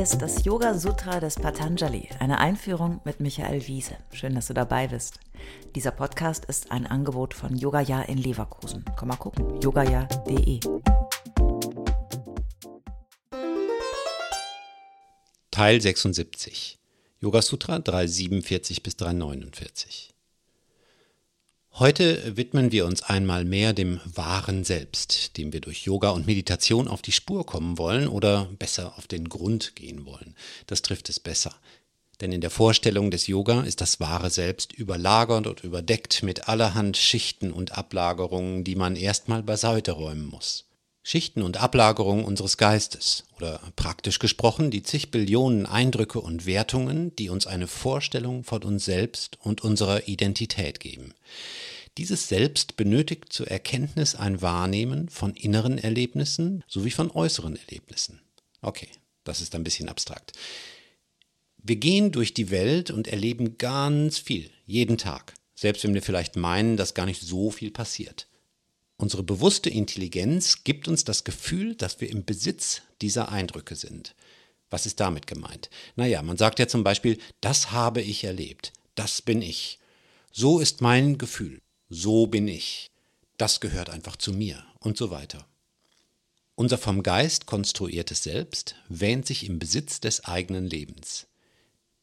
Ist das Yoga Sutra des Patanjali, eine Einführung mit Michael Wiese. Schön, dass du dabei bist. Dieser Podcast ist ein Angebot von Yogaya in Leverkusen. Komm mal gucken, yogaya.de. Teil 76 Yoga Sutra 347 bis 349 Heute widmen wir uns einmal mehr dem wahren Selbst, dem wir durch Yoga und Meditation auf die Spur kommen wollen oder besser auf den Grund gehen wollen. Das trifft es besser. Denn in der Vorstellung des Yoga ist das wahre Selbst überlagert und überdeckt mit allerhand Schichten und Ablagerungen, die man erstmal beiseite räumen muss. Schichten und Ablagerungen unseres Geistes oder praktisch gesprochen die zig Billionen Eindrücke und Wertungen, die uns eine Vorstellung von uns selbst und unserer Identität geben. Dieses Selbst benötigt zur Erkenntnis ein Wahrnehmen von inneren Erlebnissen sowie von äußeren Erlebnissen. Okay, das ist ein bisschen abstrakt. Wir gehen durch die Welt und erleben ganz viel, jeden Tag, selbst wenn wir vielleicht meinen, dass gar nicht so viel passiert. Unsere bewusste Intelligenz gibt uns das Gefühl, dass wir im Besitz dieser Eindrücke sind. Was ist damit gemeint? Naja, man sagt ja zum Beispiel, das habe ich erlebt, das bin ich. So ist mein Gefühl, so bin ich. Das gehört einfach zu mir und so weiter. Unser vom Geist konstruiertes Selbst wähnt sich im Besitz des eigenen Lebens.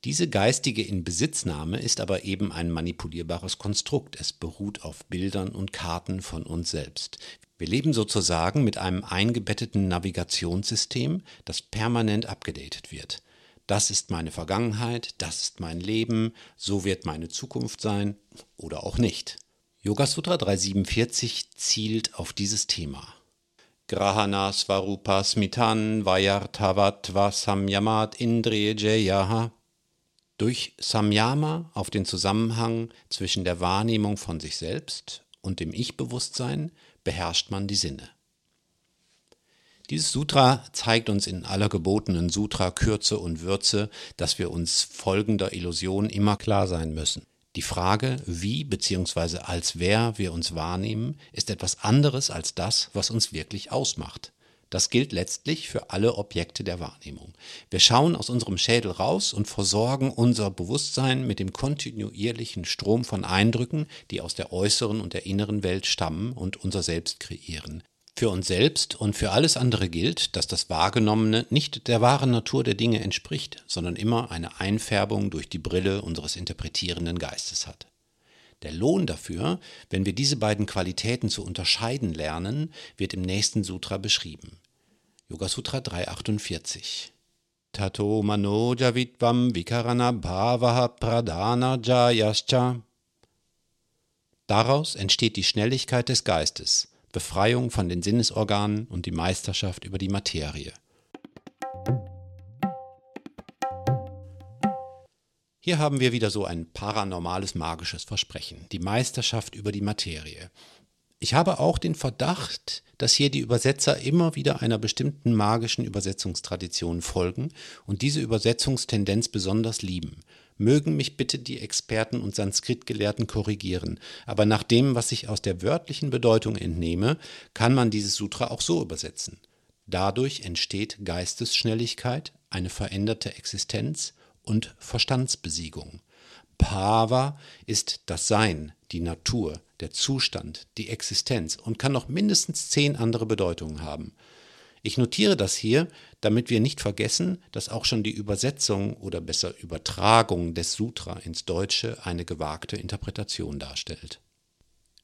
Diese geistige Inbesitznahme ist aber eben ein manipulierbares Konstrukt. Es beruht auf Bildern und Karten von uns selbst. Wir leben sozusagen mit einem eingebetteten Navigationssystem, das permanent abgedatet wird. Das ist meine Vergangenheit, das ist mein Leben, so wird meine Zukunft sein oder auch nicht. Yoga Sutra 347 zielt auf dieses Thema. Grahana Svarupa Smitan Vayartavatva Samyamat Indriya durch Samyama auf den Zusammenhang zwischen der Wahrnehmung von sich selbst und dem Ich-Bewusstsein beherrscht man die Sinne. Dieses Sutra zeigt uns in aller gebotenen Sutra-Kürze und Würze, dass wir uns folgender Illusion immer klar sein müssen. Die Frage, wie bzw. als wer wir uns wahrnehmen, ist etwas anderes als das, was uns wirklich ausmacht. Das gilt letztlich für alle Objekte der Wahrnehmung. Wir schauen aus unserem Schädel raus und versorgen unser Bewusstsein mit dem kontinuierlichen Strom von Eindrücken, die aus der äußeren und der inneren Welt stammen und unser Selbst kreieren. Für uns selbst und für alles andere gilt, dass das Wahrgenommene nicht der wahren Natur der Dinge entspricht, sondern immer eine Einfärbung durch die Brille unseres interpretierenden Geistes hat. Der Lohn dafür, wenn wir diese beiden Qualitäten zu unterscheiden lernen, wird im nächsten Sutra beschrieben. Yoga Sutra 348. Tato mano javitvam vikarana bhavaha pradana jayascha. Daraus entsteht die Schnelligkeit des Geistes, Befreiung von den Sinnesorganen und die Meisterschaft über die Materie. Hier haben wir wieder so ein paranormales magisches Versprechen, die Meisterschaft über die Materie. Ich habe auch den Verdacht, dass hier die Übersetzer immer wieder einer bestimmten magischen Übersetzungstradition folgen und diese Übersetzungstendenz besonders lieben. Mögen mich bitte die Experten und Sanskrit-Gelehrten korrigieren, aber nach dem, was ich aus der wörtlichen Bedeutung entnehme, kann man dieses Sutra auch so übersetzen. Dadurch entsteht Geistesschnelligkeit, eine veränderte Existenz, und Verstandsbesiegung. Bhava ist das Sein, die Natur, der Zustand, die Existenz und kann noch mindestens zehn andere Bedeutungen haben. Ich notiere das hier, damit wir nicht vergessen, dass auch schon die Übersetzung oder besser Übertragung des Sutra ins Deutsche eine gewagte Interpretation darstellt.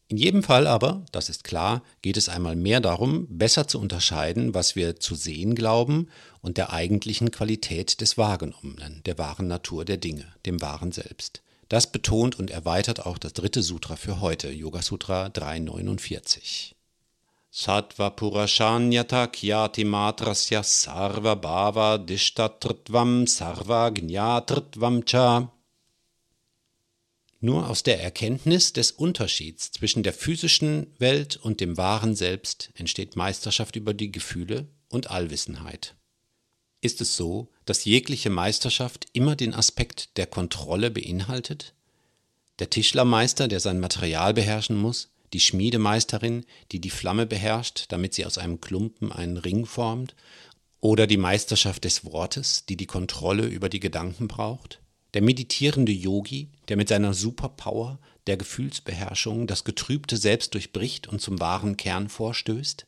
In jedem Fall aber, das ist klar, geht es einmal mehr darum, besser zu unterscheiden, was wir zu sehen glauben und der eigentlichen Qualität des Wahrgenommenen, der wahren Natur der Dinge, dem wahren Selbst. Das betont und erweitert auch das dritte Sutra für heute, Yoga Sutra 349. Sattva Purashanyata Kyati Matrasya Sarva Bhava Dishtatritvam Sarva Gnatritvam Cha nur aus der Erkenntnis des Unterschieds zwischen der physischen Welt und dem wahren Selbst entsteht Meisterschaft über die Gefühle und Allwissenheit. Ist es so, dass jegliche Meisterschaft immer den Aspekt der Kontrolle beinhaltet? Der Tischlermeister, der sein Material beherrschen muss, die Schmiedemeisterin, die die Flamme beherrscht, damit sie aus einem Klumpen einen Ring formt, Oder die Meisterschaft des Wortes, die die Kontrolle über die Gedanken braucht? Der meditierende Yogi, der mit seiner Superpower der Gefühlsbeherrschung das getrübte Selbst durchbricht und zum wahren Kern vorstößt?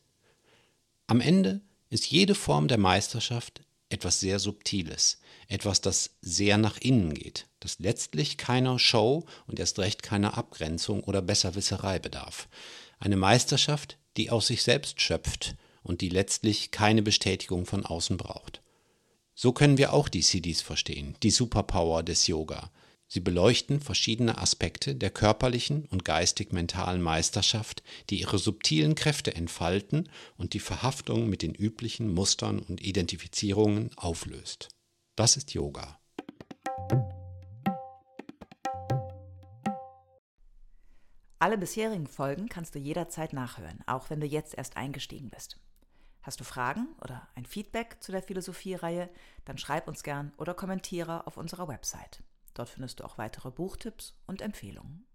Am Ende ist jede Form der Meisterschaft etwas sehr Subtiles, etwas, das sehr nach innen geht, das letztlich keiner Show und erst recht keiner Abgrenzung oder Besserwisserei bedarf. Eine Meisterschaft, die aus sich selbst schöpft und die letztlich keine Bestätigung von außen braucht. So können wir auch die CDs verstehen, die Superpower des Yoga. Sie beleuchten verschiedene Aspekte der körperlichen und geistig-mentalen Meisterschaft, die ihre subtilen Kräfte entfalten und die Verhaftung mit den üblichen Mustern und Identifizierungen auflöst. Das ist Yoga. Alle bisherigen Folgen kannst du jederzeit nachhören, auch wenn du jetzt erst eingestiegen bist. Hast du Fragen oder ein Feedback zu der Philosophie-Reihe, dann schreib uns gern oder kommentiere auf unserer Website. Dort findest du auch weitere Buchtipps und Empfehlungen.